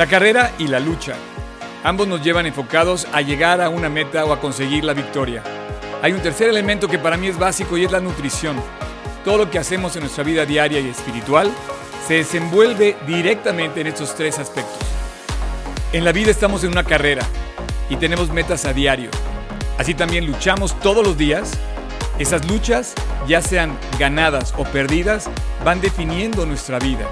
La carrera y la lucha. Ambos nos llevan enfocados a llegar a una meta o a conseguir la victoria. Hay un tercer elemento que para mí es básico y es la nutrición. Todo lo que hacemos en nuestra vida diaria y espiritual se desenvuelve directamente en estos tres aspectos. En la vida estamos en una carrera y tenemos metas a diario. Así también luchamos todos los días. Esas luchas, ya sean ganadas o perdidas, van definiendo nuestra vida.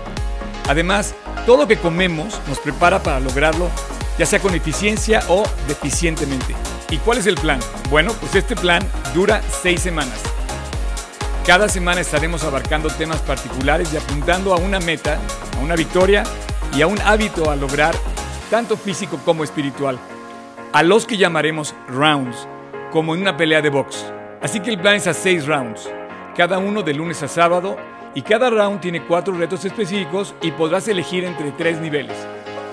Además, todo lo que comemos nos prepara para lograrlo, ya sea con eficiencia o deficientemente. ¿Y cuál es el plan? Bueno, pues este plan dura seis semanas. Cada semana estaremos abarcando temas particulares y apuntando a una meta, a una victoria y a un hábito a lograr, tanto físico como espiritual, a los que llamaremos rounds, como en una pelea de box. Así que el plan es a seis rounds, cada uno de lunes a sábado, y cada round tiene cuatro retos específicos y podrás elegir entre tres niveles.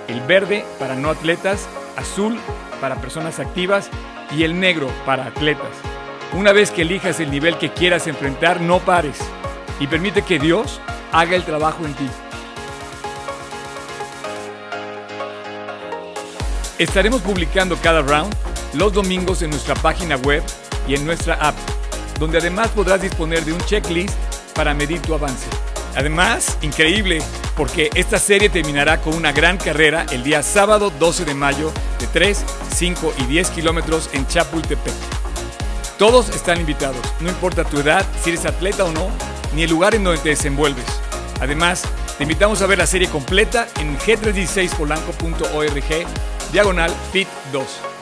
El verde para no atletas, azul para personas activas y el negro para atletas. Una vez que elijas el nivel que quieras enfrentar, no pares y permite que Dios haga el trabajo en ti. Estaremos publicando cada round los domingos en nuestra página web y en nuestra app, donde además podrás disponer de un checklist para medir tu avance. Además, increíble, porque esta serie terminará con una gran carrera el día sábado 12 de mayo de 3, 5 y 10 kilómetros en Chapultepec. Todos están invitados, no importa tu edad, si eres atleta o no, ni el lugar en donde te desenvuelves. Además, te invitamos a ver la serie completa en g316polanco.org, diagonal fit 2.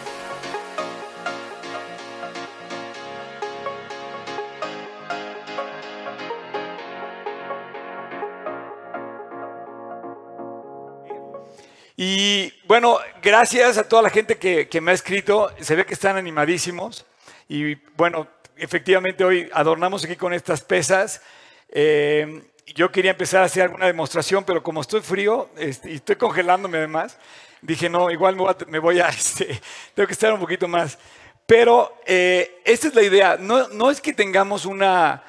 Bueno, gracias a toda la gente que, me ha escrito. Se ve que están animadísimos. Y bueno, efectivamente hoy adornamos aquí con estas pesas. Eh, yo quería empezar a hacer alguna demostración, pero como estoy frío este, y estoy congelándome además, dije, no, igual me voy a, este, tengo que estar un poquito más. Pero eh, esta es la idea. No, es que tengamos una,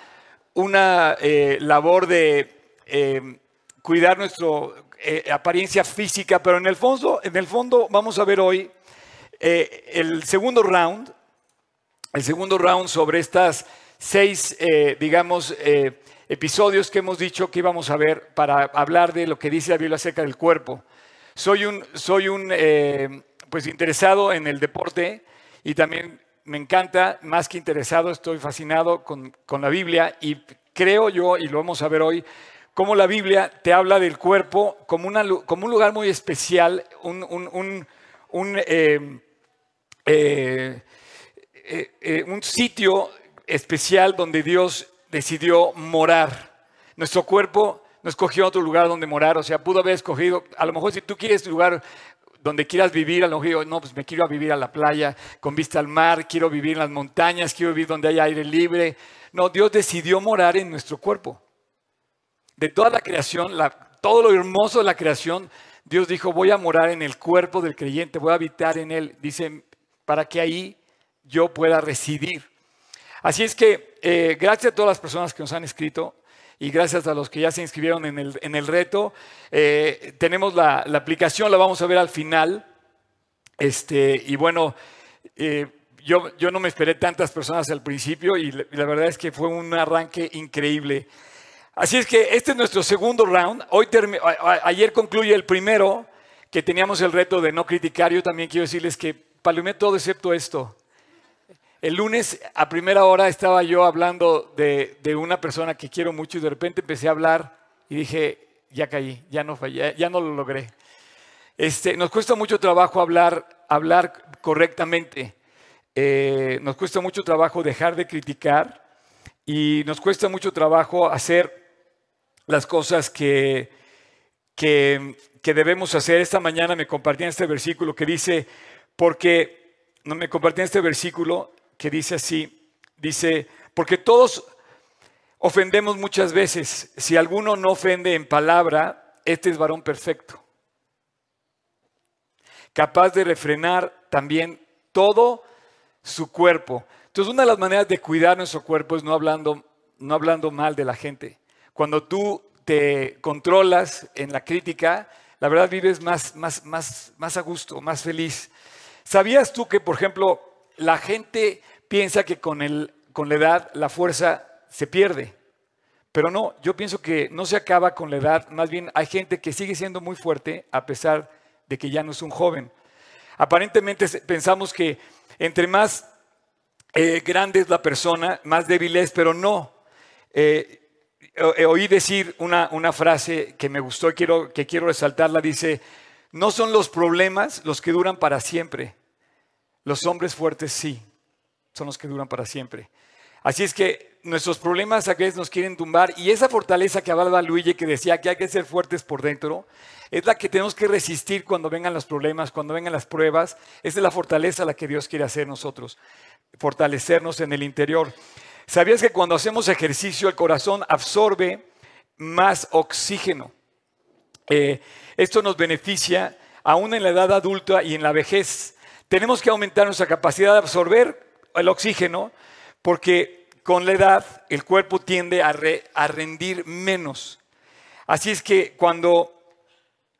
eh, labor de cuidar nuestro eh, apariencia física, pero en el, fondo, en el fondo vamos a ver hoy eh, el segundo round, el segundo round sobre estas seis, eh, digamos, episodios que hemos dicho que íbamos a ver para hablar de lo que dice la Biblia acerca del cuerpo. Soy un, soy un pues interesado en el deporte y también me encanta, más que interesado, estoy fascinado con, con la Biblia y creo yo, y lo vamos a ver hoy, cómo la Biblia te habla del cuerpo como, un lugar muy especial, un, eh, eh, eh, un, sitio especial donde Dios decidió morar. Nuestro cuerpo no escogió otro lugar donde morar, o sea, pudo haber escogido, a lo mejor si tú quieres un lugar donde quieras vivir, a lo mejor no, pues me quiero vivir a la playa con vista al mar, quiero vivir en las montañas, quiero vivir donde haya aire libre. No, Dios decidió morar en nuestro cuerpo de toda la creación, todo lo hermoso de la creación, Dios dijo, voy a morar en el cuerpo del creyente, voy a habitar en él, dice, para que ahí yo pueda residir. Así es que eh, gracias a todas las personas que nos han escrito y gracias a los que ya se inscribieron en el, reto, eh, tenemos la, aplicación, la vamos a ver al final. Este, y bueno, eh, yo, yo, no me esperé tantas personas al principio y la verdad es que fue un arranque increíble. Así es que este es nuestro segundo round. Hoy ayer concluye el primero, que teníamos el reto de no criticar. Yo también quiero decirles que palomé todo excepto esto. El lunes a primera hora estaba yo hablando de, una persona que quiero mucho y de repente empecé a hablar y dije, ya caí, ya no fallé, ya no lo logré. Este, nos cuesta mucho trabajo hablar, hablar correctamente. Eh, nos cuesta mucho trabajo dejar de criticar y nos cuesta mucho trabajo hacer las cosas que, que, debemos hacer. Esta mañana me compartían este versículo que dice, porque, no me compartían este versículo que dice así, dice, porque todos ofendemos muchas veces, si alguno no ofende en palabra, este es varón perfecto, capaz de refrenar también todo su cuerpo. Entonces, una de las maneras de cuidar nuestro cuerpo es no hablando, no hablando mal de la gente. Cuando tú te controlas en la crítica, la verdad vives más, más, más, más a gusto, más feliz. ¿Sabías tú que, por ejemplo, la gente piensa que con, el, con la edad la fuerza se pierde? Pero no, yo pienso que no se acaba con la edad, más bien hay gente que sigue siendo muy fuerte a pesar de que ya no es un joven. Aparentemente pensamos que entre más eh, grande es la persona, más débil es, pero no. Eh, oí decir una, una, frase que me gustó y quiero, que quiero resaltarla. Dice, no son los problemas los que duran para siempre. Los hombres fuertes sí, son los que duran para siempre. Así es que nuestros problemas a veces nos quieren tumbar y esa fortaleza que hablaba Luigi que decía que hay que ser fuertes por dentro, es la que tenemos que resistir cuando vengan los problemas, cuando vengan las pruebas. Esa es la fortaleza la que Dios quiere hacer nosotros, fortalecernos en el interior. ¿Sabías que cuando hacemos ejercicio el corazón absorbe más oxígeno? Eh, esto nos beneficia aún en la edad adulta y en la vejez. Tenemos que aumentar nuestra capacidad de absorber el oxígeno porque con la edad el cuerpo tiende a, a rendir menos. Así es que cuando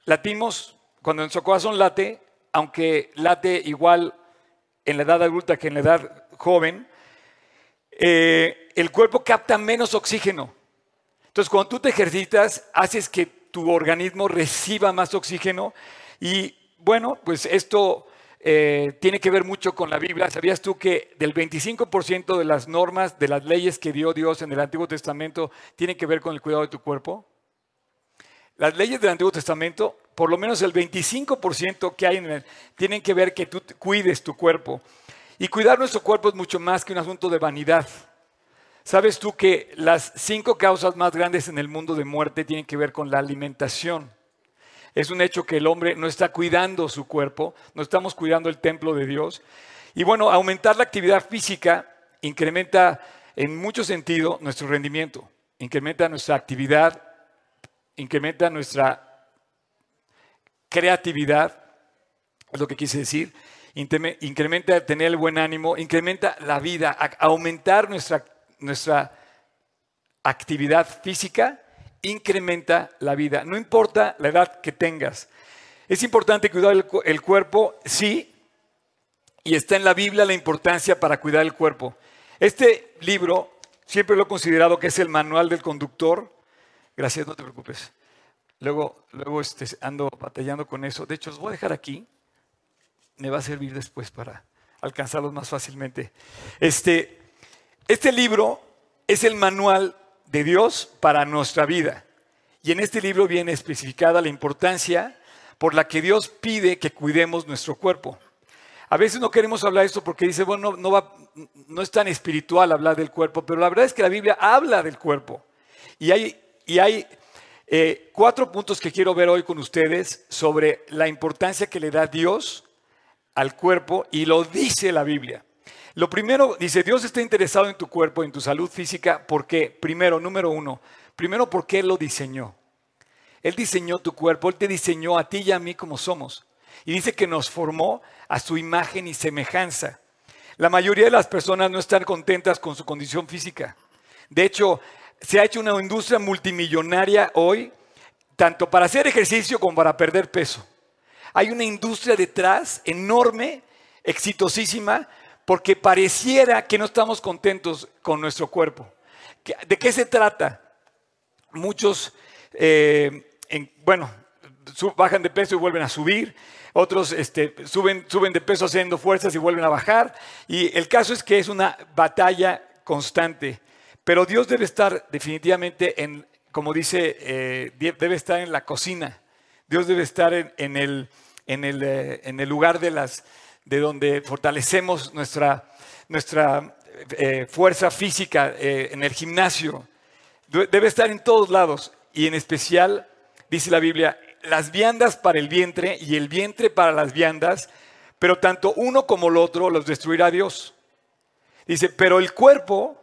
latimos, cuando nuestro corazón late, aunque late igual en la edad adulta que en la edad joven, eh, el cuerpo capta menos oxígeno. Entonces, cuando tú te ejercitas, haces que tu organismo reciba más oxígeno y bueno, pues esto eh, tiene que ver mucho con la Biblia. ¿Sabías tú que del 25% de las normas, de las leyes que dio Dios en el Antiguo Testamento, tienen que ver con el cuidado de tu cuerpo? Las leyes del Antiguo Testamento, por lo menos el 25% que hay en él, tienen que ver que tú cuides tu cuerpo. Y cuidar nuestro cuerpo es mucho más que un asunto de vanidad. ¿Sabes tú que las cinco causas más grandes en el mundo de muerte tienen que ver con la alimentación? Es un hecho que el hombre no está cuidando su cuerpo, no estamos cuidando el templo de Dios. Y bueno, aumentar la actividad física incrementa en mucho sentido nuestro rendimiento, incrementa nuestra actividad, incrementa nuestra creatividad, es lo que quise decir, incrementa tener el buen ánimo, incrementa la vida, aumentar nuestra, nuestra actividad física, incrementa la vida. No importa la edad que tengas. Es importante cuidar el, el cuerpo, sí, y está en la Biblia la importancia para cuidar el cuerpo. Este libro siempre lo he considerado que es el manual del conductor. Gracias, no te preocupes. Luego, luego este, ando batallando con eso. De hecho, os voy a dejar aquí me va a servir después para alcanzarlos más fácilmente. Este, este libro es el manual de Dios para nuestra vida. Y en este libro viene especificada la importancia por la que Dios pide que cuidemos nuestro cuerpo. A veces no queremos hablar de esto porque dice, bueno, no, va, no es tan espiritual hablar del cuerpo, pero la verdad es que la Biblia habla del cuerpo. Y hay, y hay eh, cuatro puntos que quiero ver hoy con ustedes sobre la importancia que le da Dios al cuerpo y lo dice la Biblia. Lo primero, dice, Dios está interesado en tu cuerpo, en tu salud física, porque, primero, número uno, primero porque Él lo diseñó. Él diseñó tu cuerpo, Él te diseñó a ti y a mí como somos. Y dice que nos formó a su imagen y semejanza. La mayoría de las personas no están contentas con su condición física. De hecho, se ha hecho una industria multimillonaria hoy, tanto para hacer ejercicio como para perder peso. Hay una industria detrás enorme, exitosísima, porque pareciera que no estamos contentos con nuestro cuerpo. ¿De qué se trata? Muchos, eh, bueno, bajan de peso y vuelven a subir, otros este, suben, suben de peso haciendo fuerzas y vuelven a bajar, y el caso es que es una batalla constante, pero Dios debe estar definitivamente en, como dice, eh, debe estar en la cocina, Dios debe estar en el en el, eh, en el lugar de, las, de donde fortalecemos nuestra, nuestra eh, fuerza física eh, en el gimnasio. Debe estar en todos lados y en especial, dice la Biblia, las viandas para el vientre y el vientre para las viandas, pero tanto uno como el otro los destruirá Dios. Dice, pero el cuerpo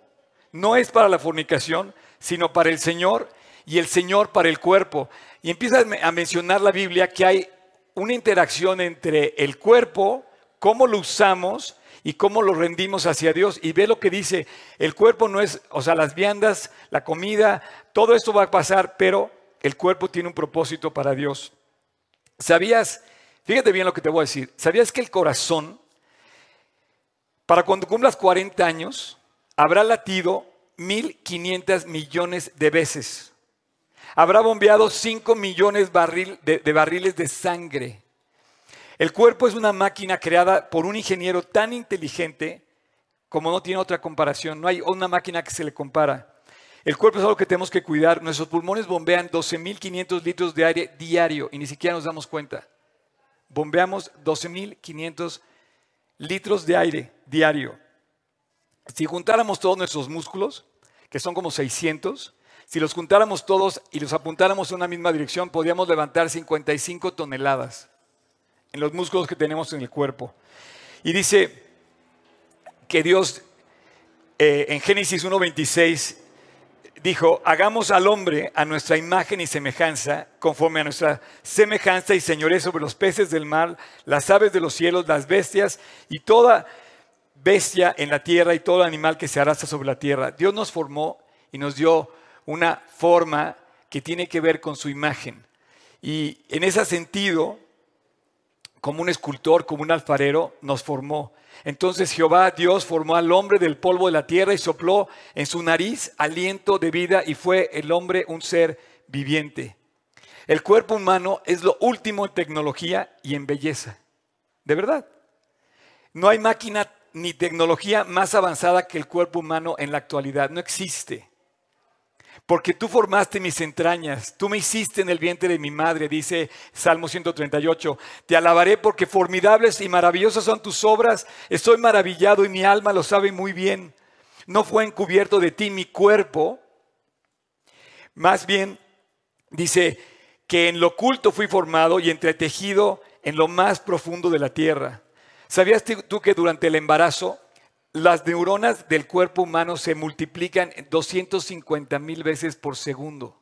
no es para la fornicación, sino para el Señor y el Señor para el cuerpo. Y empieza a mencionar la Biblia que hay una interacción entre el cuerpo, cómo lo usamos y cómo lo rendimos hacia Dios. Y ve lo que dice, el cuerpo no es, o sea, las viandas, la comida, todo esto va a pasar, pero el cuerpo tiene un propósito para Dios. ¿Sabías? Fíjate bien lo que te voy a decir. ¿Sabías que el corazón, para cuando cumplas 40 años, habrá latido 1.500 millones de veces? Habrá bombeado 5 millones de, de barriles de sangre. El cuerpo es una máquina creada por un ingeniero tan inteligente como no tiene otra comparación. No hay una máquina que se le compara. El cuerpo es algo que tenemos que cuidar. Nuestros pulmones bombean 12.500 litros de aire diario y ni siquiera nos damos cuenta. Bombeamos 12.500 litros de aire diario. Si juntáramos todos nuestros músculos, que son como 600, si los juntáramos todos y los apuntáramos en una misma dirección, podríamos levantar 55 toneladas en los músculos que tenemos en el cuerpo. Y dice que Dios eh, en Génesis 1.26 dijo, hagamos al hombre a nuestra imagen y semejanza, conforme a nuestra semejanza y señoré sobre los peces del mar, las aves de los cielos, las bestias y toda bestia en la tierra y todo animal que se arrastra sobre la tierra. Dios nos formó y nos dio una forma que tiene que ver con su imagen. Y en ese sentido, como un escultor, como un alfarero, nos formó. Entonces Jehová Dios formó al hombre del polvo de la tierra y sopló en su nariz aliento de vida y fue el hombre un ser viviente. El cuerpo humano es lo último en tecnología y en belleza. De verdad. No hay máquina ni tecnología más avanzada que el cuerpo humano en la actualidad. No existe. Porque tú formaste mis entrañas, tú me hiciste en el vientre de mi madre, dice Salmo 138. Te alabaré porque formidables y maravillosas son tus obras. Estoy maravillado y mi alma lo sabe muy bien. No fue encubierto de ti mi cuerpo. Más bien, dice que en lo oculto fui formado y entretejido en lo más profundo de la tierra. ¿Sabías tú que durante el embarazo las neuronas del cuerpo humano se multiplican 250 mil veces por segundo.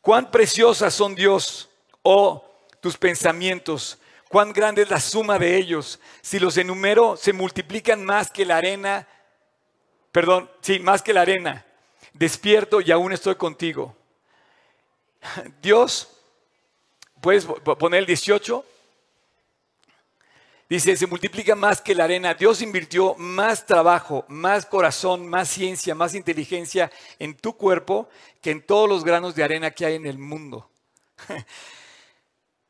Cuán preciosas son Dios, oh tus pensamientos, cuán grande es la suma de ellos. Si los enumero, se multiplican más que la arena, perdón, sí, más que la arena. Despierto y aún estoy contigo. Dios, puedes poner el 18, Dice, se multiplica más que la arena. Dios invirtió más trabajo, más corazón, más ciencia, más inteligencia en tu cuerpo que en todos los granos de arena que hay en el mundo.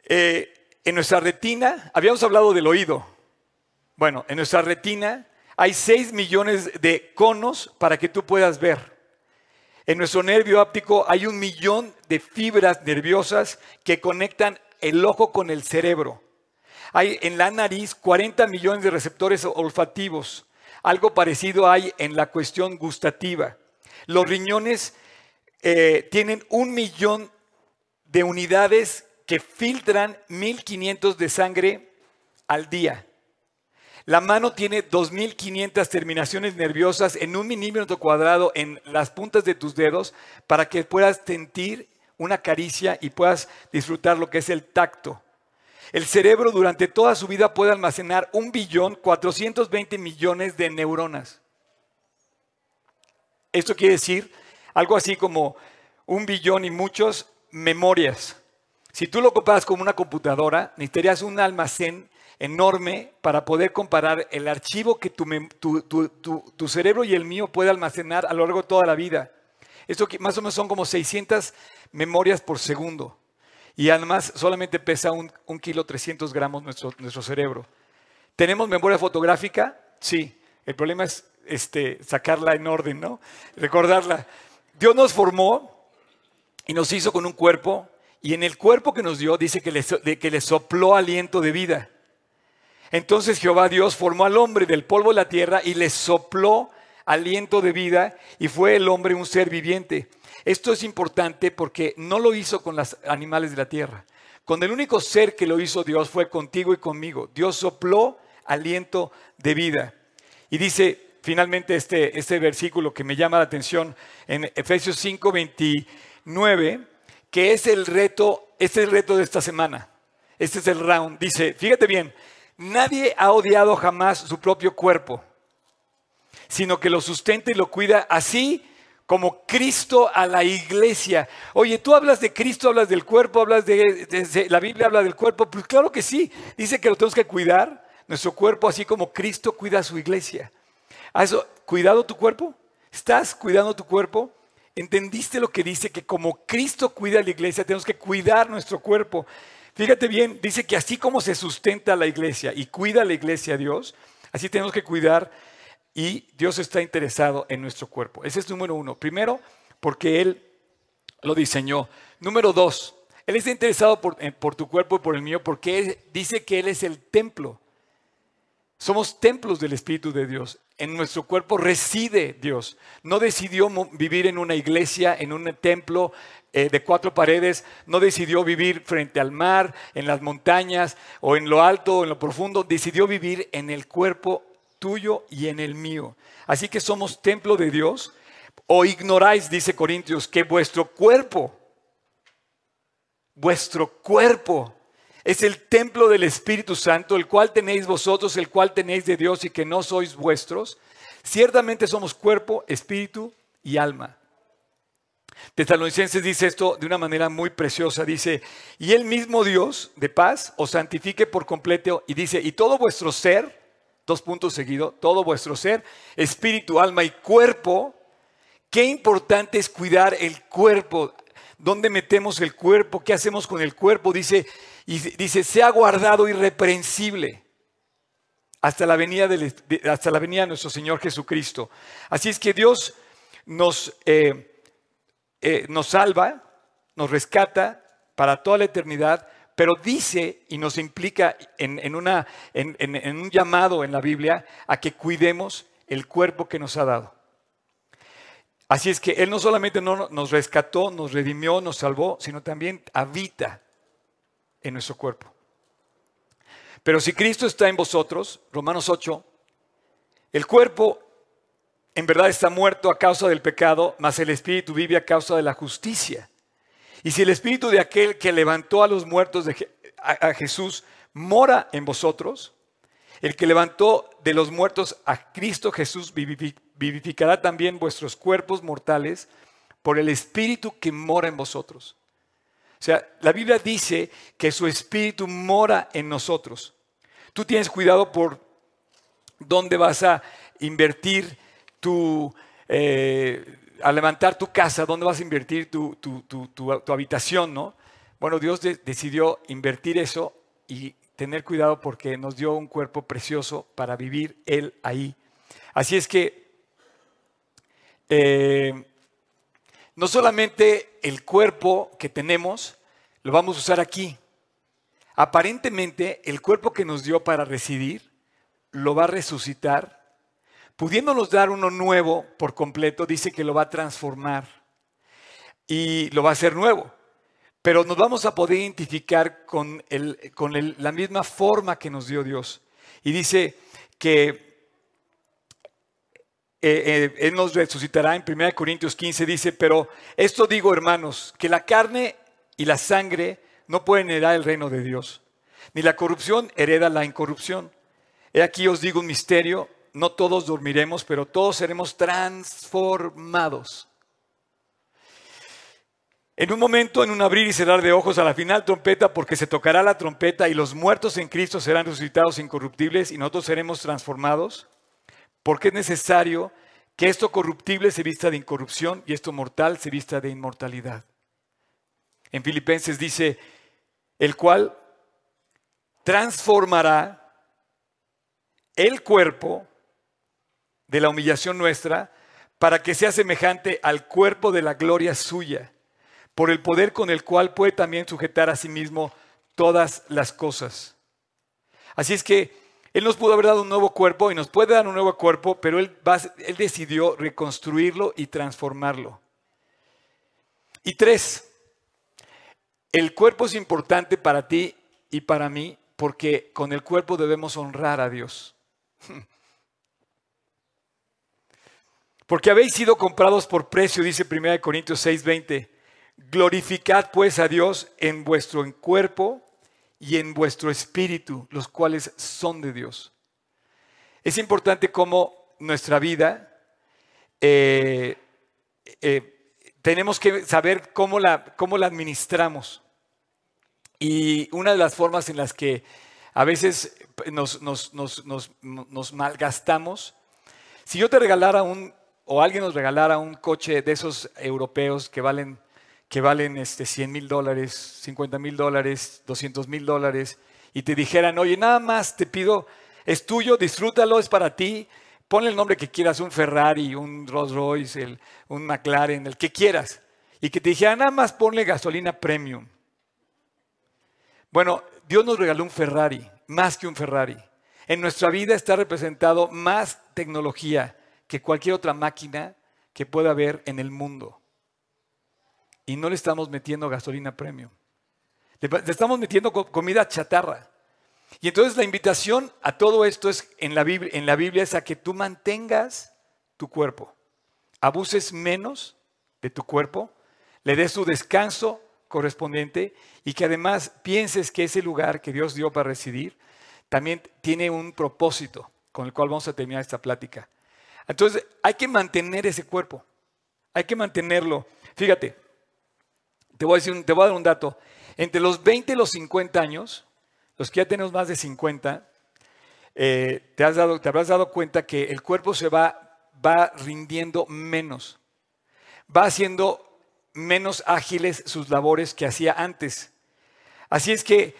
Eh, en nuestra retina, habíamos hablado del oído. Bueno, en nuestra retina hay 6 millones de conos para que tú puedas ver. En nuestro nervio óptico hay un millón de fibras nerviosas que conectan el ojo con el cerebro. Hay en la nariz 40 millones de receptores olfativos. Algo parecido hay en la cuestión gustativa. Los riñones eh, tienen un millón de unidades que filtran 1500 de sangre al día. La mano tiene 2500 terminaciones nerviosas en un milímetro cuadrado en las puntas de tus dedos para que puedas sentir una caricia y puedas disfrutar lo que es el tacto. El cerebro durante toda su vida puede almacenar un billón 420 millones de neuronas. Esto quiere decir algo así como un billón y muchos memorias. Si tú lo comparas con una computadora, necesitarías un almacén enorme para poder comparar el archivo que tu, cerebro y el mío puede almacenar a lo largo de toda la vida. Esto más o menos son como 600 memorias por segundo. Y además solamente pesa un, kilo 300 gramos nuestro, nuestro cerebro. ¿Tenemos memoria fotográfica? Sí. El problema es este, sacarla en orden, ¿no? Recordarla. Dios nos formó y nos hizo con un cuerpo y en el cuerpo que nos dio dice que le, que le sopló aliento de vida. Entonces Jehová Dios formó al hombre del polvo de la tierra y le sopló aliento de vida y fue el hombre un ser viviente. Esto es importante porque no lo hizo con los animales de la tierra. Con el único ser que lo hizo Dios fue contigo y conmigo. Dios sopló aliento de vida. Y dice finalmente este, este versículo que me llama la atención en Efesios 5, 29, que es el reto, este es el reto de esta semana. Este es el round. Dice, fíjate bien, nadie ha odiado jamás su propio cuerpo, sino que lo sustenta y lo cuida así como Cristo a la iglesia. Oye, tú hablas de Cristo, hablas del cuerpo, hablas de, la Biblia habla del cuerpo. Pues claro que sí, dice que lo tenemos que cuidar, nuestro cuerpo, así como Cristo cuida a su iglesia. ¿Has cuidado tu cuerpo? ¿Estás cuidando tu cuerpo? ¿Entendiste lo que dice? Que como Cristo cuida a la iglesia, tenemos que cuidar nuestro cuerpo. Fíjate bien, dice que así como se sustenta la iglesia y cuida la iglesia a Dios, así tenemos que cuidar y Dios está interesado en nuestro cuerpo. Ese es número uno. Primero, porque Él lo diseñó. Número dos, Él está interesado por, por tu cuerpo y por el mío porque Él dice que Él es el templo. Somos templos del Espíritu de Dios. En nuestro cuerpo reside Dios. No decidió vivir en una iglesia, en un templo eh, de cuatro paredes. No decidió vivir frente al mar, en las montañas, o en lo alto, o en lo profundo. Decidió vivir en el cuerpo tuyo y en el mío. Así que somos templo de Dios. O ignoráis, dice Corintios, que vuestro cuerpo, vuestro cuerpo es el templo del Espíritu Santo, el cual tenéis vosotros, el cual tenéis de Dios y que no sois vuestros. Ciertamente somos cuerpo, espíritu y alma. Tesalonicenses dice esto de una manera muy preciosa. Dice, y el mismo Dios de paz os santifique por completo. Y dice, y todo vuestro ser, dos puntos seguidos, todo vuestro ser, espíritu, alma y cuerpo. Qué importante es cuidar el cuerpo. ¿Dónde metemos el cuerpo? ¿Qué hacemos con el cuerpo? Dice, y dice, sea guardado irreprensible hasta la venida de, hasta la venida de nuestro Señor Jesucristo. Así es que Dios nos, eh, eh, nos salva, nos rescata para toda la eternidad, pero dice y nos implica en, un llamado en la Biblia a que cuidemos el cuerpo que nos ha dado. Así es que Él no solamente nos rescató, nos redimió, nos salvó, sino también habita en nuestro cuerpo. Pero si Cristo está en vosotros, Romanos 8, el cuerpo en verdad está muerto a causa del pecado, mas el espíritu vive a causa de la justicia. Y si el espíritu de aquel que levantó a los muertos a, Jesús mora en vosotros, el que levantó de los muertos a Cristo Jesús vivificará también vuestros cuerpos mortales por el espíritu que mora en vosotros. O sea, la Biblia dice que su espíritu mora en nosotros. Tú tienes cuidado por dónde vas a invertir tu, eh, a levantar tu casa, dónde vas a invertir tu, habitación, ¿no? Bueno, Dios decidió invertir eso y tener cuidado porque nos dio un cuerpo precioso para vivir Él ahí. Así es que eh, no solamente el cuerpo que tenemos lo vamos a usar aquí. Aparentemente, el cuerpo que nos dio para residir lo va a resucitar. Pudiéndonos dar uno nuevo por completo, dice que lo va a transformar y lo va a hacer nuevo. Pero nos vamos a poder identificar con, con la misma forma que nos dio Dios. Y dice que eh, eh, Él nos resucitará en 1 Corintios 15, dice, pero esto digo hermanos, que la carne y la sangre no pueden heredar el reino de Dios, ni la corrupción hereda la incorrupción. He aquí os digo un misterio, no todos dormiremos, pero todos seremos transformados. En un momento, en un abrir y cerrar de ojos, a la final trompeta, porque se tocará la trompeta y los muertos en Cristo serán resucitados incorruptibles y nosotros seremos transformados porque es necesario que esto corruptible se vista de incorrupción y esto mortal se vista de inmortalidad. En Filipenses dice, el cual transformará el cuerpo de la humillación nuestra para que sea semejante al cuerpo de la gloria suya, por el poder con el cual puede también sujetar a sí mismo todas las cosas. Así es que él nos pudo haber dado un nuevo cuerpo y nos puede dar un nuevo cuerpo, pero Él, él decidió reconstruirlo y transformarlo. Y tres, el cuerpo es importante para ti y para mí porque con el cuerpo debemos honrar a Dios. Porque habéis sido comprados por precio, dice 1 Corintios 6:20. Glorificad pues a Dios en vuestro cuerpo y en vuestro espíritu, los cuales son de Dios. Es importante cómo nuestra vida eh, eh, tenemos que saber cómo la, cómo la administramos. Y una de las formas en las que a veces nos, nos, nos, nos malgastamos, si yo te regalara un, o alguien nos regalara un coche de esos europeos que valen, que valen este, 100 mil dólares, 50 mil dólares, 200 mil dólares, y te dijeran, oye, nada más te pido, es tuyo, disfrútalo, es para ti, ponle el nombre que quieras, un Ferrari, un Rolls Royce, un McLaren, el que quieras, y que te dijeran, nada más ponle gasolina premium. Bueno, Dios nos regaló un Ferrari, más que un Ferrari. En nuestra vida está representado más tecnología que cualquier otra máquina que pueda haber en el mundo. Y no le estamos metiendo gasolina premium. Le estamos metiendo comida chatarra. Y entonces la invitación a todo esto es en la Biblia, en la Biblia es a que tú mantengas tu cuerpo, abuses menos de tu cuerpo, le des su descanso correspondiente y que además pienses que ese lugar que Dios dio para residir también tiene un propósito con el cual vamos a terminar esta plática. Entonces hay que mantener ese cuerpo, hay que mantenerlo. Fíjate, te voy a, decir, te voy a dar un dato. Entre los 20 y los 50 años, los que ya tenemos más de 50, eh, te, has dado, te habrás dado cuenta que el cuerpo se va, va rindiendo menos, va haciendo menos ágiles sus labores que hacía antes. Así es que,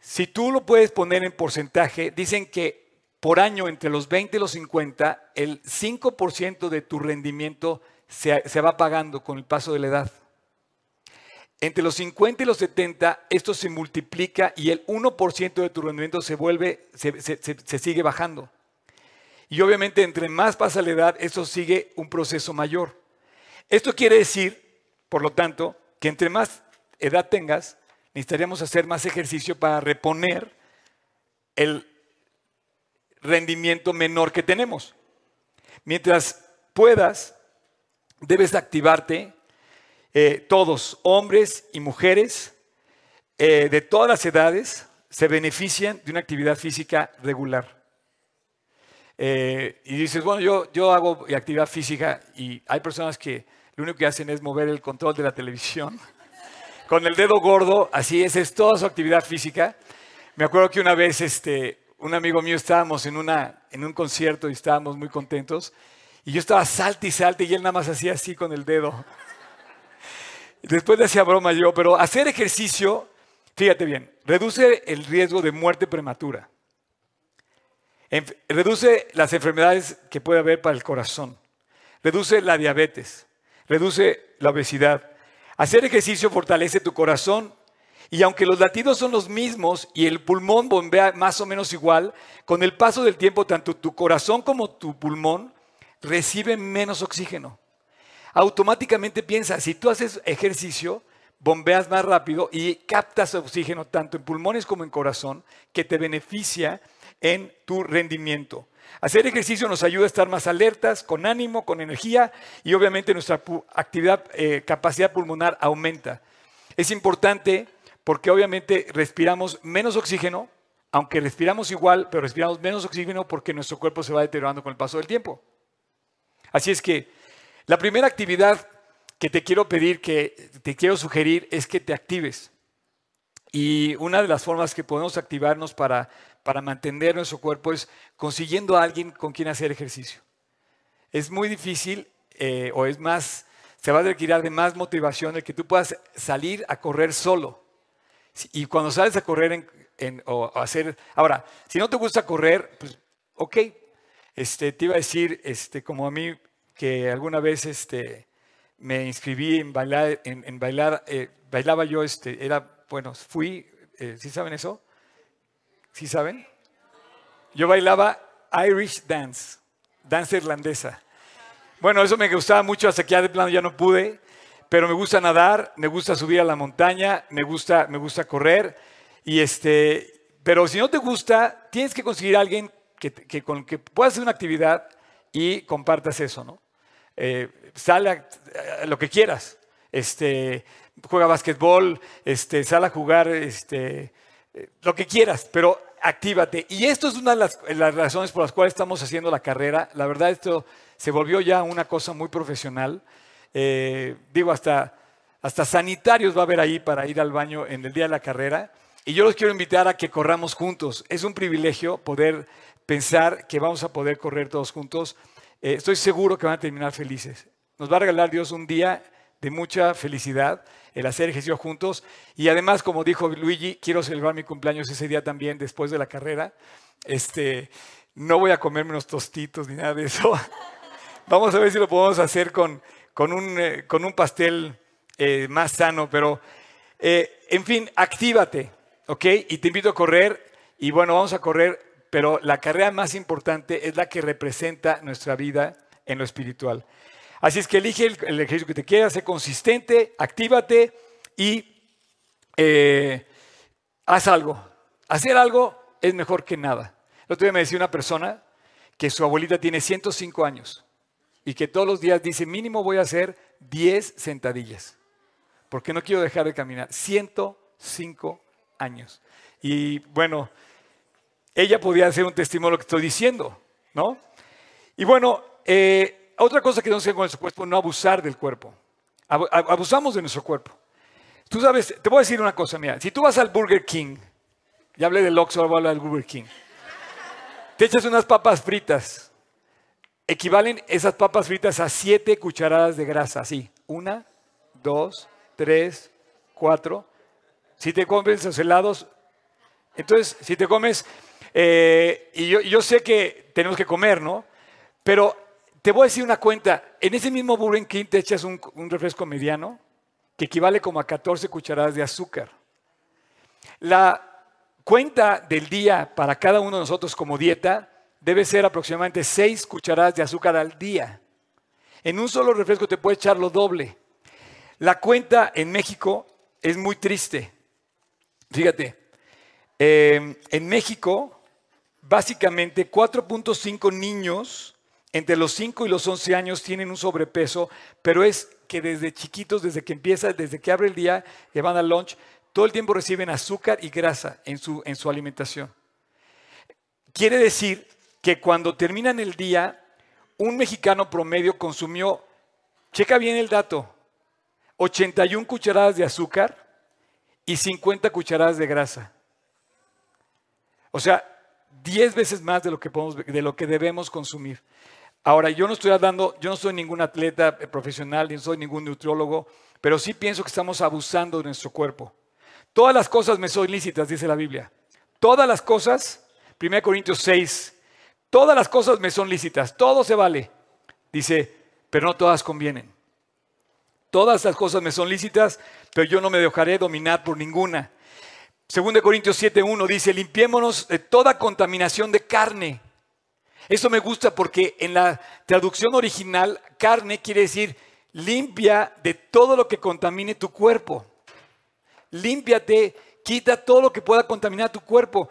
si tú lo puedes poner en porcentaje, dicen que por año entre los 20 y los 50, el 5% de tu rendimiento se, se va pagando con el paso de la edad. Entre los 50 y los 70, esto se multiplica y el 1% de tu rendimiento se vuelve, se, sigue bajando. Y obviamente, entre más pasa la edad, esto sigue un proceso mayor. Esto quiere decir, por lo tanto, que entre más edad tengas, necesitaríamos hacer más ejercicio para reponer el rendimiento menor que tenemos. Mientras puedas, debes activarte eh, todos, hombres y mujeres eh, de todas las edades, se benefician de una actividad física regular. Eh, y dices, bueno, yo, yo hago actividad física y hay personas que lo único que hacen es mover el control de la televisión con el dedo gordo, así es, es toda su actividad física. Me acuerdo que una vez este, un amigo mío estábamos en, una, en un concierto y estábamos muy contentos y yo estaba salte y salte y él nada más hacía así con el dedo. Después le hacía broma yo, pero hacer ejercicio, fíjate bien, reduce el riesgo de muerte prematura. Reduce las enfermedades que puede haber para el corazón. Reduce la diabetes. Reduce la obesidad. Hacer ejercicio fortalece tu corazón y aunque los latidos son los mismos y el pulmón bombea más o menos igual, con el paso del tiempo tanto tu corazón como tu pulmón reciben menos oxígeno automáticamente piensa, si tú haces ejercicio, bombeas más rápido y captas oxígeno tanto en pulmones como en corazón, que te beneficia en tu rendimiento. Hacer ejercicio nos ayuda a estar más alertas, con ánimo, con energía y obviamente nuestra actividad, eh, capacidad pulmonar aumenta. Es importante porque obviamente respiramos menos oxígeno, aunque respiramos igual, pero respiramos menos oxígeno porque nuestro cuerpo se va deteriorando con el paso del tiempo. Así es que la primera actividad que te quiero pedir, que te quiero sugerir, es que te actives. Y una de las formas que podemos activarnos para, para mantener nuestro cuerpo es consiguiendo a alguien con quien hacer ejercicio. Es muy difícil eh, o es más, se va a requerir de más motivación el que tú puedas salir a correr solo. Y cuando sales a correr en, o hacer, ahora, si no te gusta correr, pues ok, este, te iba a decir, este, como a mí que alguna vez este, me inscribí en bailar, en, bailar eh, bailaba yo, este, era, bueno, fui, eh, ¿sí saben eso? ¿Sí saben? Yo bailaba Irish Dance, danza irlandesa. Bueno, eso me gustaba mucho, hasta que ya de plano ya no pude, pero me gusta nadar, me gusta subir a la montaña, me gusta, me gusta correr, y este, pero si no te gusta, tienes que conseguir a alguien que, con que pueda hacer una actividad y compartas eso, ¿no? Eh, sale a, lo que quieras. Este, juega básquetbol, este, sale a jugar este, lo que quieras, pero actívate. Y esto es una de las, razones por las cuales estamos haciendo la carrera. La verdad, esto se volvió ya una cosa muy profesional. Eh, digo, hasta, hasta sanitarios va a haber ahí para ir al baño en el día de la carrera. Y yo los quiero invitar a que corramos juntos. Es un privilegio poder pensar que vamos a poder correr todos juntos. Eh, estoy seguro que van a terminar felices. Nos va a regalar Dios un día de mucha felicidad el hacer ejercicio juntos. Y además, como dijo Luigi, quiero celebrar mi cumpleaños ese día también, después de la carrera. Este, no voy a comerme unos tostitos ni nada de eso. Vamos a ver si lo podemos hacer con, con, un, eh, con un, pastel eh, más sano, pero eh, en fin, actívate, ¿ok? Y te invito a correr. Y bueno, vamos a correr, pero la carrera más importante es la que representa nuestra vida en lo espiritual. Así es que elige el, ejercicio que te quieras, sé consistente, actívate y haz algo. Hacer algo es mejor que nada. El otro día me decía una persona que su abuelita tiene 105 años y que todos los días dice, mínimo voy a hacer 10 sentadillas, porque no quiero dejar de caminar. 105 años. Y bueno, ella podía hacer un testimonio de lo que estoy diciendo, ¿no? Y bueno, eh, otra cosa que no hacer con nuestro cuerpo, no abusar del cuerpo. Abusamos de nuestro cuerpo. Tú sabes, te voy a decir una cosa, mira, si tú vas al Burger King, ya hablé del Oxxo, ahora voy a hablar del Burger King, te echas unas papas fritas, equivalen esas papas fritas a siete cucharadas de grasa, así, una, dos, tres, cuatro. Si te comes los helados, entonces, si te comes, eh, y yo, yo sé que tenemos que comer, ¿no? Pero te voy a decir una cuenta. En ese mismo Burger King te echas un, refresco mediano que equivale como a 14 cucharadas de azúcar. La cuenta del día para cada uno de nosotros como dieta debe ser aproximadamente 6 cucharadas de azúcar al día. En un solo refresco te puede echar lo doble. La cuenta en México es muy triste. Fíjate, eh, en México, básicamente 4.5 niños entre los 5 y los 11 años tienen un sobrepeso, pero es que desde chiquitos, desde que empieza, desde que abre el día, que van al lunch, todo el tiempo reciben azúcar y grasa en su, en su alimentación. Quiere decir que cuando terminan el día, un mexicano promedio consumió, checa bien el dato, 81 cucharadas de azúcar y 50 cucharadas de grasa. O sea, 10 veces más de lo que, podemos, de lo que debemos consumir. Ahora, yo no estoy hablando, yo no soy ningún atleta eh, profesional, ni soy ningún nutriólogo, pero sí pienso que estamos abusando de nuestro cuerpo. Todas las cosas me son lícitas, dice la Biblia. Todas las cosas, 1 Corintios 6, todas las cosas me son lícitas, todo se vale. Dice, pero no todas convienen. Todas las cosas me son lícitas, pero yo no me dejaré dominar por ninguna. 2 Corintios 7.1 dice, limpiémonos de toda contaminación de carne eso me gusta porque en la traducción original, carne quiere decir limpia de todo lo que contamine tu cuerpo. Límpiate, quita todo lo que pueda contaminar tu cuerpo.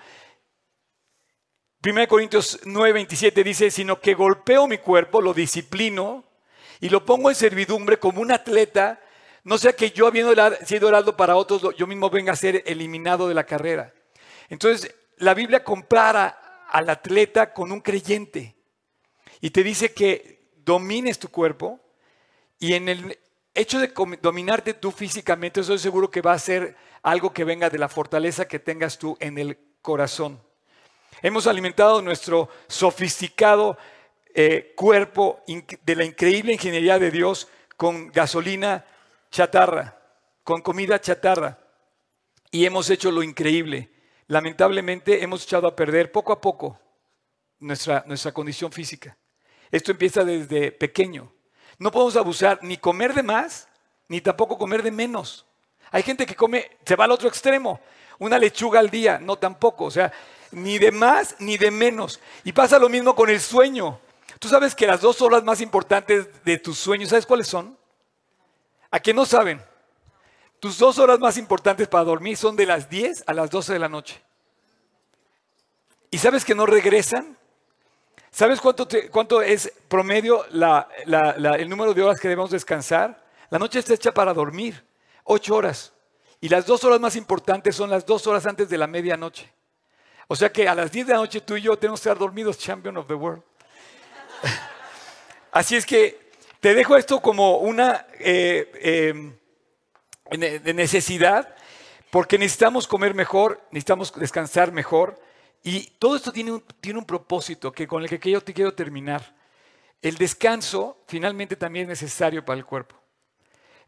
1 Corintios 9, 27 dice, sino que golpeo mi cuerpo, lo disciplino y lo pongo en servidumbre como un atleta, no sea que yo habiendo sido heraldo para otros, yo mismo venga a ser eliminado de la carrera. Entonces, la Biblia compara al atleta con un creyente y te dice que domines tu cuerpo y en el hecho de dominarte tú físicamente, estoy seguro que va a ser algo que venga de la fortaleza que tengas tú en el corazón. Hemos alimentado nuestro sofisticado eh, cuerpo de la increíble ingeniería de Dios con gasolina chatarra, con comida chatarra. Y hemos hecho lo increíble lamentablemente hemos echado a perder poco a poco nuestra, nuestra condición física. Esto empieza desde pequeño. No podemos abusar ni comer de más, ni tampoco comer de menos. Hay gente que come, se va al otro extremo, una lechuga al día, no tampoco, o sea, ni de más ni de menos. Y pasa lo mismo con el sueño. Tú sabes que las dos horas más importantes de tus sueños, ¿sabes cuáles son? ¿A qué no saben? Tus dos horas más importantes para dormir son de las 10 a las 12 de la noche. ¿Y sabes que no regresan? ¿Sabes cuánto, cuánto es promedio el número de horas que debemos descansar? La noche está hecha para dormir, ocho horas. Y las dos horas más importantes son las dos horas antes de la medianoche. O sea que a las 10 de la noche tú y yo tenemos que estar dormidos, champion of the world. Así es que te dejo esto como una eh, em, necesidad, porque necesitamos comer mejor, necesitamos descansar mejor, y todo esto tiene un, tiene un propósito que con el que yo te quiero terminar. El descanso finalmente también es necesario para el cuerpo.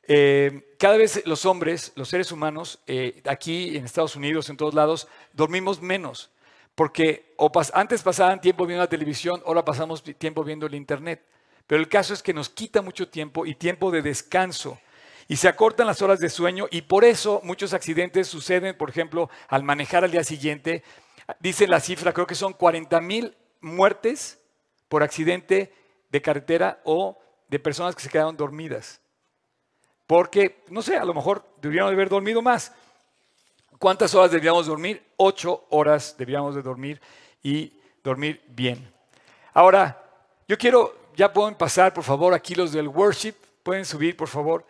Eh, cada vez los hombres, los seres humanos, eh, aquí en Estados Unidos, en todos lados, dormimos menos. Porque antes pasaban tiempo viendo la televisión, ahora pasamos tiempo viendo el Internet. Pero el caso es que nos quita mucho tiempo y tiempo de descanso. Y se acortan las horas de sueño y por eso muchos accidentes suceden, por ejemplo, al manejar al día siguiente. Dice la cifra, creo que son 40 mil muertes por accidente de carretera o de personas que se quedaron dormidas. Porque, no sé, a lo mejor deberíamos haber dormido más. ¿Cuántas horas deberíamos dormir? Ocho horas deberíamos de dormir y dormir bien. Ahora, yo quiero, ya pueden pasar, por favor, aquí los del worship, pueden subir, por favor.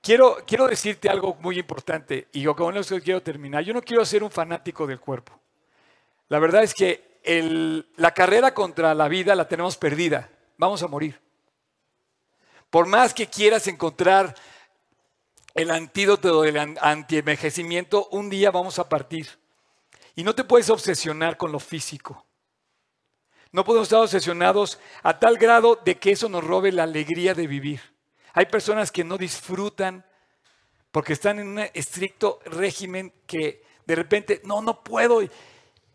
Quiero, quiero decirte algo muy importante y con eso quiero terminar. Yo no quiero ser un fanático del cuerpo. La verdad es que la carrera contra la vida la tenemos perdida. Vamos a morir. Por más que quieras encontrar el antídoto del antienvejecimiento, un día vamos a partir. Y no te puedes obsesionar con lo físico. No podemos estar obsesionados a tal grado de que eso nos robe la alegría de vivir. Hay personas que no disfrutan porque están en un estricto régimen que de repente, no, no puedo, y,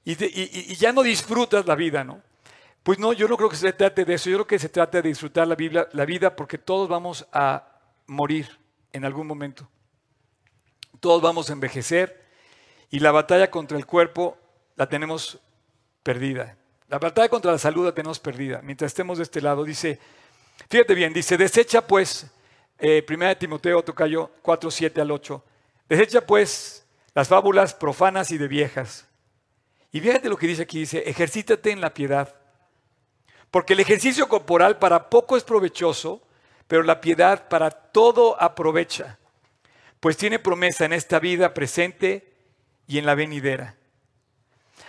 y ya no disfrutas la vida, ¿no? Pues no, yo no creo que se trate de eso, yo creo que se trata de disfrutar la, Biblia, la vida porque todos vamos a morir en algún momento. Todos vamos a envejecer y la batalla contra el cuerpo la tenemos perdida. La batalla contra la salud la tenemos perdida. Mientras estemos de este lado, dice, fíjate bien, dice, desecha pues, eh, 1 Timoteo Tocayo 4, 7 al 8, desecha pues las fábulas profanas y de viejas. Y fíjate lo que dice aquí, dice, ejercítate en la piedad. Porque el ejercicio corporal para poco es provechoso, pero la piedad para todo aprovecha, pues tiene promesa en esta vida presente y en la venidera.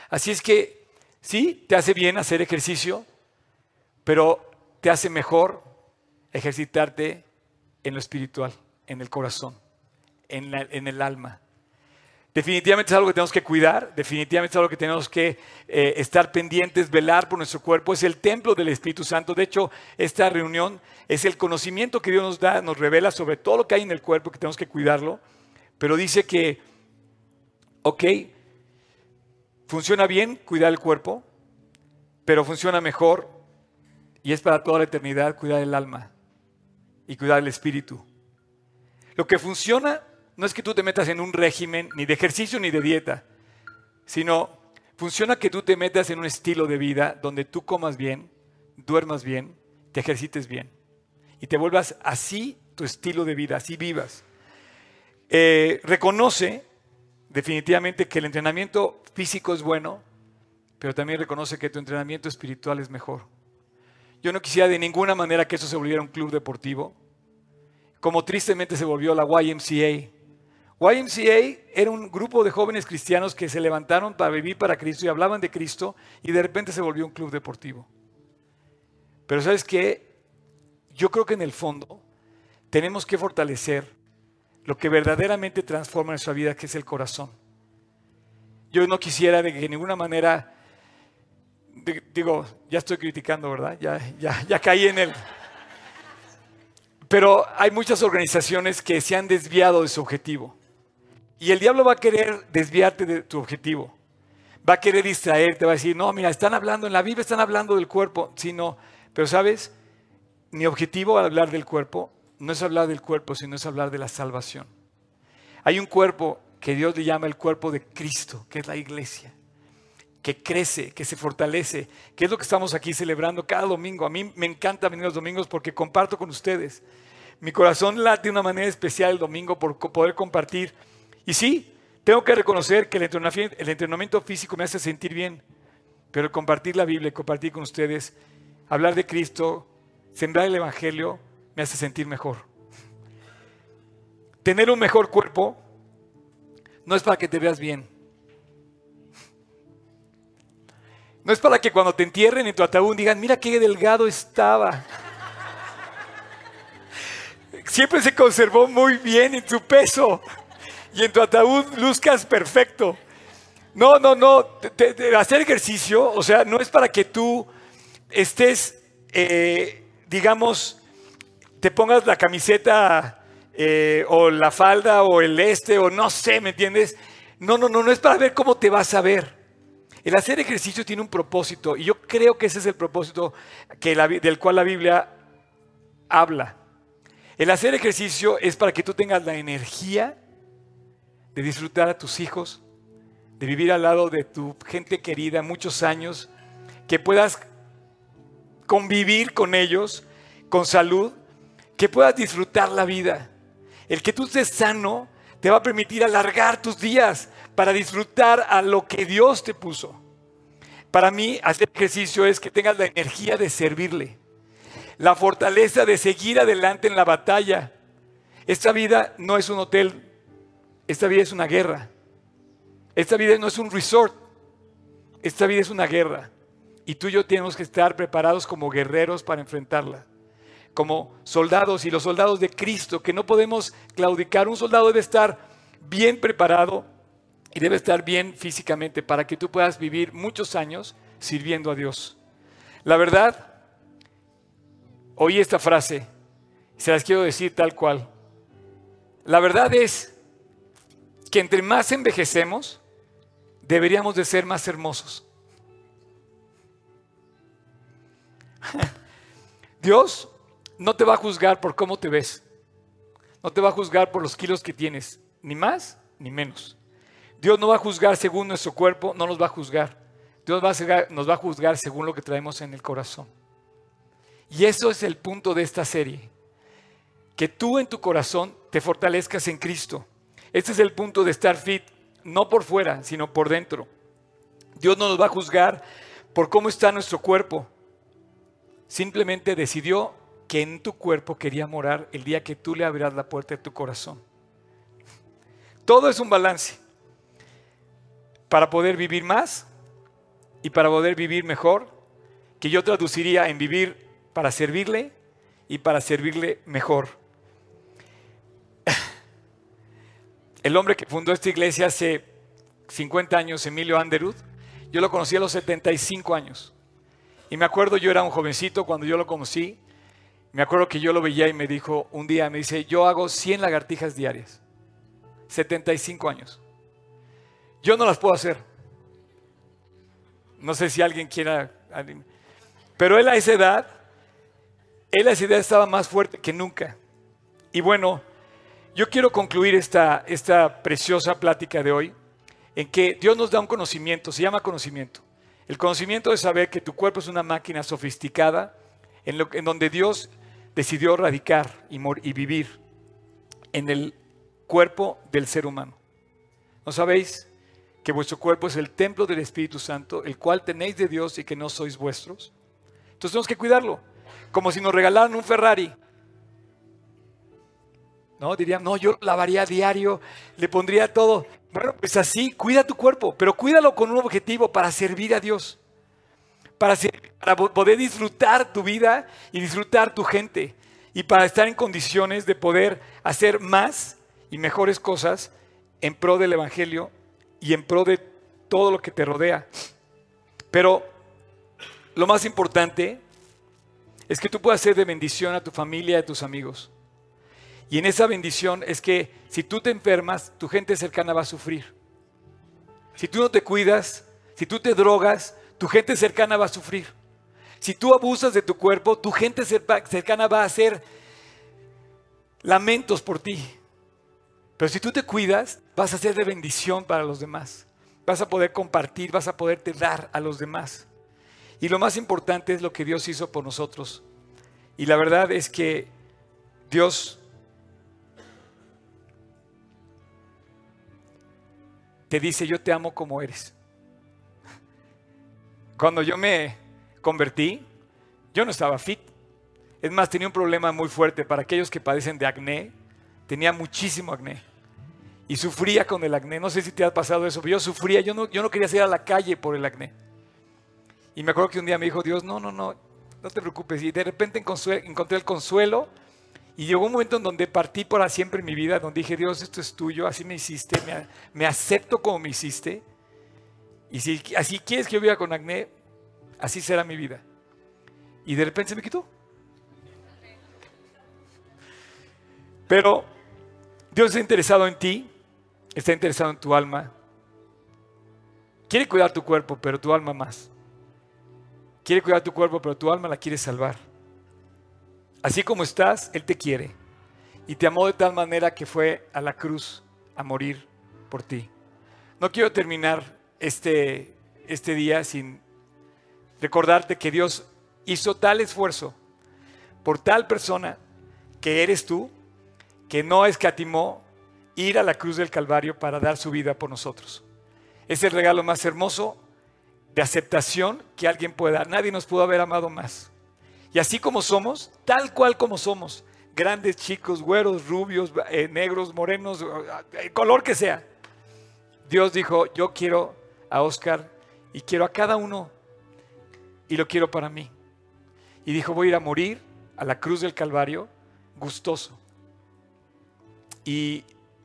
Así es que sí, te hace bien hacer ejercicio, pero te hace mejor ejercitarte en lo espiritual, en el corazón, en, en el alma. Definitivamente es algo que tenemos que cuidar, definitivamente es algo que tenemos que eh, estar pendientes, velar por nuestro cuerpo. Es el templo del Espíritu Santo. De hecho, esta reunión es el conocimiento que Dios nos da, nos revela sobre todo lo que hay en el cuerpo, que tenemos que cuidarlo. Pero dice que, ok, funciona bien cuidar el cuerpo, pero funciona mejor y es para toda la eternidad cuidar el alma y cuidar el espíritu. Lo que funciona no es que tú te metas en un régimen ni de ejercicio ni de dieta, sino funciona que tú te metas en un estilo de vida donde tú comas bien, duermas bien, te ejercites bien y te vuelvas así tu estilo de vida, así vivas. Eh, reconoce definitivamente que el entrenamiento físico es bueno, pero también reconoce que tu entrenamiento espiritual es mejor. Yo no quisiera de ninguna manera que eso se volviera un club deportivo, como tristemente se volvió la YMCA, YMCA era un grupo de jóvenes cristianos que se levantaron para vivir para Cristo y hablaban de Cristo y de repente se volvió un club deportivo. Pero sabes qué? Yo creo que en el fondo tenemos que fortalecer lo que verdaderamente transforma nuestra vida, que es el corazón. Yo no quisiera de que de ninguna manera, digo, ya estoy criticando, ¿verdad? Ya, ya, ya caí en él. Pero hay muchas organizaciones que se han desviado de su objetivo. Y el diablo va a querer desviarte de tu objetivo. Va a querer distraerte, va a decir, no, mira, están hablando, en la Biblia están hablando del cuerpo. Sí, no. Pero sabes, mi objetivo al hablar del cuerpo no es hablar del cuerpo, sino es hablar de la salvación. Hay un cuerpo que Dios le llama el cuerpo de Cristo, que es la iglesia, que crece, que se fortalece, que es lo que estamos aquí celebrando cada domingo. A mí me encanta venir los domingos porque comparto con ustedes. Mi corazón late de una manera especial el domingo por poder compartir y sí, tengo que reconocer que el entrenamiento, físico me hace sentir bien, pero compartir la Biblia, compartir con ustedes, hablar de Cristo, sembrar el Evangelio, me hace sentir mejor. Tener un mejor cuerpo no es para que te veas bien. No es para que cuando te entierren en tu ataúd digan, mira qué delgado estaba. siempre se conservó muy bien en su peso y en tu ataúd luzcas perfecto. No, no, no, hacer ejercicio, o sea, no es para que tú estés, eh, digamos, te pongas la camiseta eh, o la falda o el este o no sé, ¿me entiendes? No, no, no, no es para ver cómo te vas a ver. El hacer ejercicio tiene un propósito y yo creo que ese es el propósito que del cual la Biblia habla. El hacer ejercicio es para que tú tengas la energía de disfrutar a tus hijos, de vivir al lado de tu gente querida muchos años, que puedas convivir con ellos con salud, que puedas disfrutar la vida. El que tú estés sano te va a permitir alargar tus días para disfrutar a lo que Dios te puso. Para mí, hacer ejercicio es que tengas la energía de servirle, la fortaleza de seguir adelante en la batalla. Esta vida no es un hotel, esta vida es una guerra. Esta vida no es un resort, esta vida es una guerra. Y tú y yo tenemos que estar preparados como guerreros para enfrentarla. Como soldados y los soldados de Cristo, que no podemos claudicar. Un soldado debe estar bien preparado y debe estar bien físicamente para que tú puedas vivir muchos años sirviendo a Dios. La verdad, oí esta frase, se las quiero decir tal cual. La verdad es que entre más envejecemos, deberíamos de ser más hermosos. Dios no te va a juzgar por cómo te ves. No te va a juzgar por los kilos que tienes, ni más ni menos. Dios no va a juzgar según nuestro cuerpo, no nos va a juzgar. Dios nos va a juzgar según lo que traemos en el corazón. Y eso es el punto de esta serie. Que tú en tu corazón te fortalezcas en Cristo. Este es el punto de estar fit, no por fuera, sino por dentro. Dios no nos va a juzgar por cómo está nuestro cuerpo. Simplemente decidió que en tu cuerpo quería morar el día que tú le abrirás la puerta de tu corazón. Todo es un balance para poder vivir más y para poder vivir mejor, que yo traduciría en vivir para servirle y para servirle mejor. El hombre que fundó esta iglesia hace 50 años, Emilio Anderud, yo lo conocí a los 75 años. Y me acuerdo, yo era un jovencito cuando yo lo conocí. Me acuerdo que yo lo veía y me dijo, un día me dice, yo hago 100 lagartijas diarias. 75 años. Yo no las puedo hacer. No sé si alguien quiera... Pero él a esa edad, él a esa edad estaba más fuerte que nunca. Y bueno, yo quiero concluir esta, esta preciosa plática de hoy en que Dios nos da un conocimiento, se llama conocimiento. El conocimiento de saber que tu cuerpo es una máquina sofisticada en, lo, en donde Dios decidió radicar y, y vivir en el cuerpo del ser humano. ¿No sabéis que vuestro cuerpo es el templo del Espíritu Santo, el cual tenéis de Dios y que no sois vuestros? Entonces tenemos que cuidarlo, como si nos regalaran un Ferrari. ¿No? Dirían, no, yo lavaría diario, le pondría todo. Bueno, pues así, cuida tu cuerpo, pero cuídalo con un objetivo para servir a Dios, para, para poder disfrutar tu vida y disfrutar tu gente, y para estar en condiciones de poder hacer más y mejores cosas en pro del Evangelio y en pro de todo lo que te rodea. Pero lo más importante es que tú puedas ser de bendición a tu familia y a tus amigos. Y en esa bendición es que si tú te enfermas, tu gente cercana va a sufrir. Si tú no te cuidas, si tú te drogas, tu gente cercana va a sufrir. Si tú abusas de tu cuerpo, tu gente cercana va a hacer lamentos por ti. Pero si tú te cuidas, vas a ser de bendición para los demás. Vas a poder compartir, vas a poderte dar a los demás. Y lo más importante es lo que Dios hizo por nosotros. Y la verdad es que Dios te dice, yo te amo como eres. Cuando yo me convertí, yo no estaba fit. Es más, tenía un problema muy fuerte para aquellos que padecen de acné. Tenía muchísimo acné. Y sufría con el acné. No sé si te ha pasado eso, pero yo sufría. Yo no, yo no quería salir a la calle por el acné. Y me acuerdo que un día me dijo Dios, no, no, no, no te preocupes. Y de repente encontré el consuelo Y llegó un momento en donde partí para siempre en mi vida, donde dije, Dios, esto es tuyo, así me hiciste, me, me acepto como me hiciste. Y si así quieres que yo viva con acné, así será mi vida. Y de repente se me quitó. Pero Dios está interesado en ti, está interesado en tu alma. Quiere cuidar tu cuerpo, pero tu alma más. Quiere cuidar tu cuerpo, pero tu alma la quiere salvar. Así como estás, Él te quiere. Y te amó de tal manera que fue a la cruz a morir por ti. No quiero terminar este, este día sin recordarte que Dios hizo tal esfuerzo por tal persona que eres tú, que no escatimó ir a la cruz del Calvario para dar su vida por nosotros. Es el regalo más hermoso de aceptación que alguien pueda dar. Nadie nos pudo haber amado más. Y así como somos, tal cual como somos, grandes, chicos, güeros, rubios, eh, negros, morenos, el color que sea, Dios dijo, yo quiero a Oscar y quiero a cada uno y lo quiero para mí. Y dijo, voy a ir a morir a la cruz del Calvario gustoso. Y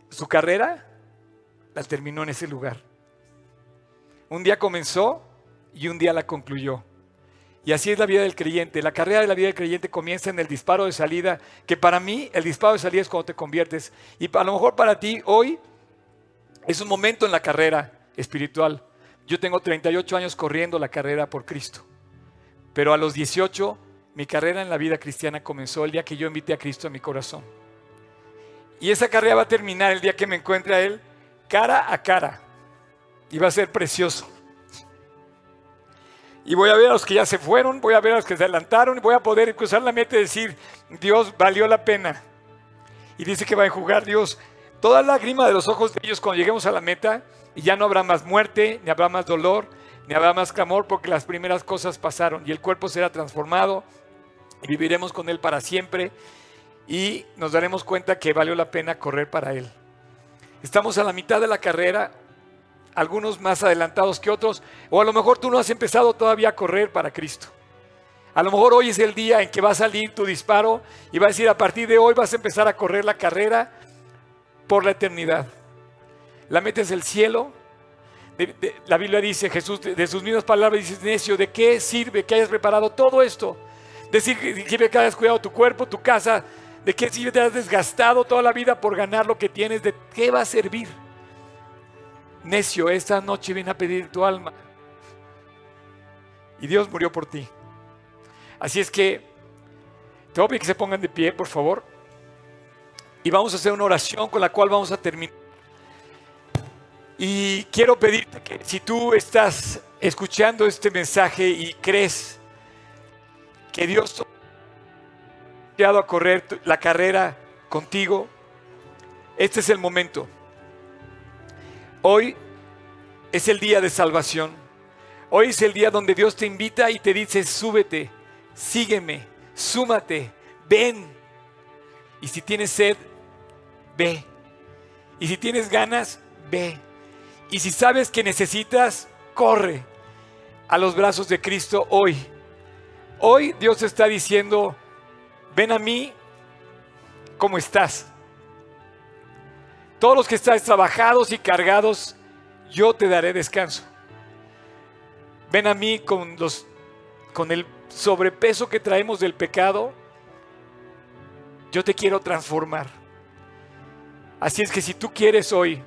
su carrera la terminó en ese lugar. Un día comenzó y un día la concluyó. Y así es la vida del creyente. La carrera de la vida del creyente comienza en el disparo de salida, que para mí el disparo de salida es cuando te conviertes. Y a lo mejor para ti hoy es un momento en la carrera espiritual. Yo tengo 38 años corriendo la carrera por Cristo. Pero a los 18 mi carrera en la vida cristiana comenzó el día que yo invité a Cristo a mi corazón. Y esa carrera va a terminar el día que me encuentre a Él cara a cara. Y va a ser precioso. Y voy a ver a los que ya se fueron, voy a ver a los que se adelantaron, y voy a poder cruzar la meta y decir, Dios valió la pena. Y dice que va a enjugar Dios toda lágrima de los ojos de ellos cuando lleguemos a la meta y ya no habrá más muerte, ni habrá más dolor, ni habrá más clamor porque las primeras cosas pasaron y el cuerpo será transformado y viviremos con Él para siempre y nos daremos cuenta que valió la pena correr para Él. Estamos a la mitad de la carrera, algunos más adelantados que otros, o a lo mejor tú no has empezado todavía a correr para Cristo. A lo mejor hoy es el día en que va a salir tu disparo y va a decir a partir de hoy vas a empezar a correr la carrera por la eternidad. La metes el cielo. la Biblia dice, Jesús, de, sus mismas palabras, dice, necio, ¿de qué sirve que hayas preparado todo esto? Decir que, que hayas cuidado tu cuerpo, tu casa, ¿de qué sirve te has desgastado toda la vida por ganar lo que tienes? ¿De qué va a servir? Necio, esta noche viene a pedir tu alma. Y Dios murió por ti. Así es que, te voy a que se pongan de pie, por favor. Y vamos a hacer una oración con la cual vamos a terminar. Y quiero pedirte que si tú estás escuchando este mensaje y crees que Dios te ha a correr la carrera contigo, este es el momento. Hoy es el día de salvación. Hoy es el día donde Dios te invita y te dice, súbete, sígueme, súmate, ven. Y si tienes sed, ve. Y si tienes ganas, ve. Y si sabes que necesitas, corre a los brazos de Cristo hoy. Hoy Dios está diciendo, ven a mí como estás. Todos los que estáis trabajados y cargados, yo te daré descanso. Ven a mí con, los, con el sobrepeso que traemos del pecado. Yo te quiero transformar. Así es que si tú quieres hoy,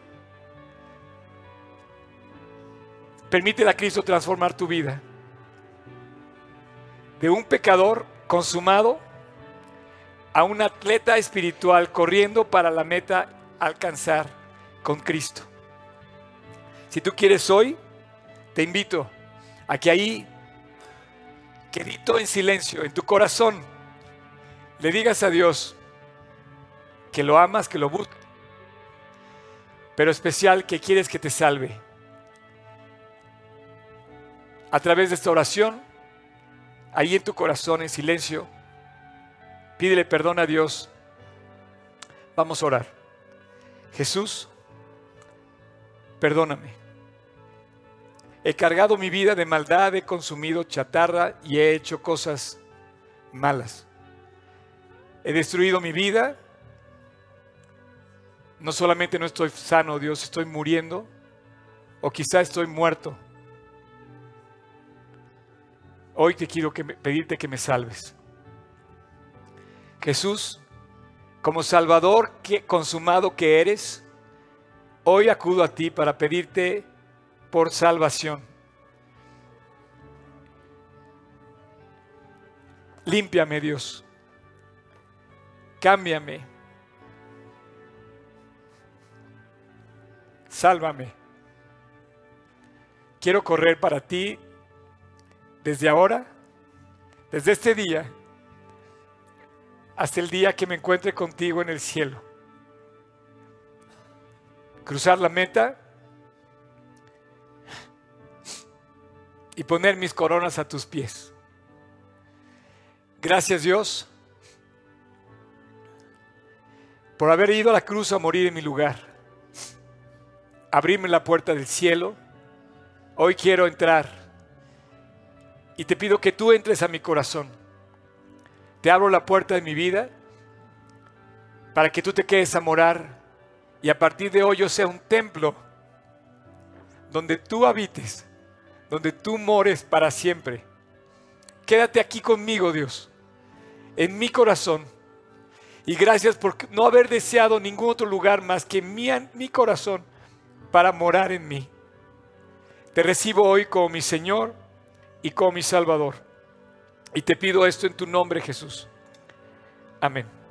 permite a Cristo transformar tu vida. De un pecador consumado a un atleta espiritual corriendo para la meta alcanzar con Cristo. Si tú quieres hoy, te invito a que ahí, quedito en silencio, en tu corazón, le digas a Dios que lo amas, que lo buscas, pero especial que quieres que te salve. A través de esta oración, ahí en tu corazón, en silencio, pídele perdón a Dios. Vamos a orar. Jesús, perdóname. He cargado mi vida de maldad, he consumido chatarra y he hecho cosas malas. he destruido mi vida. No solamente no estoy sano, Dios, estoy muriendo. O quizá estoy muerto. Hoy te quiero pedirte que me salves. Jesús, como Salvador que, consumado que eres, hoy acudo a ti para pedirte por salvación. Límpiame, Dios. Cámbiame. Sálvame. Quiero correr para ti desde ahora, desde este día, hasta el día que me encuentre contigo en el cielo. Cruzar la meta y poner mis coronas a tus pies. Gracias Dios por haber ido a la cruz a morir en mi lugar. Abrirme la puerta del cielo. Hoy quiero entrar y te pido que tú entres a mi corazón. Te abro la puerta de mi vida para que tú te quedes a morar y a partir de hoy yo sea un templo donde tú habites, donde tú mores para siempre. Quédate aquí conmigo, Dios en mi corazón. Y gracias por no haber deseado ningún otro lugar más que mi, corazón para morar en mí. Te recibo hoy como mi Señor y como mi Salvador. Y te pido esto en tu nombre, Jesús. Amén.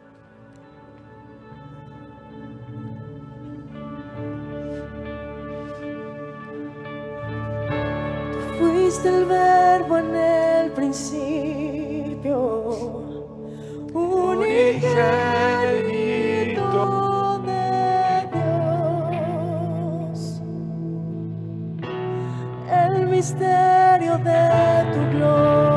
fuiste el verbo en el principio unigénito de Dios, el misterio de tu gloria,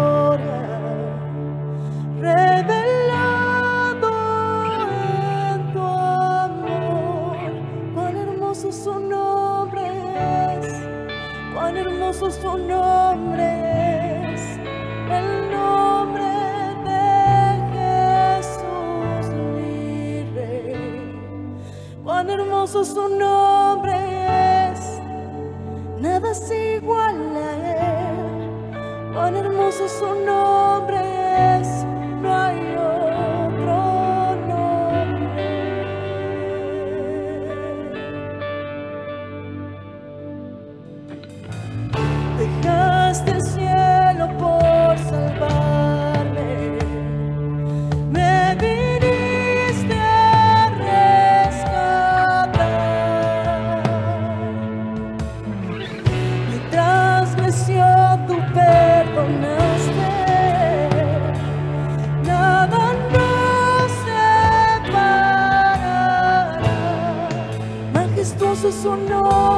hermoso su nombre es, el nombre cuán hermoso su nombre es, nada es igual a él, cuán hermoso su nombre Majestuoso su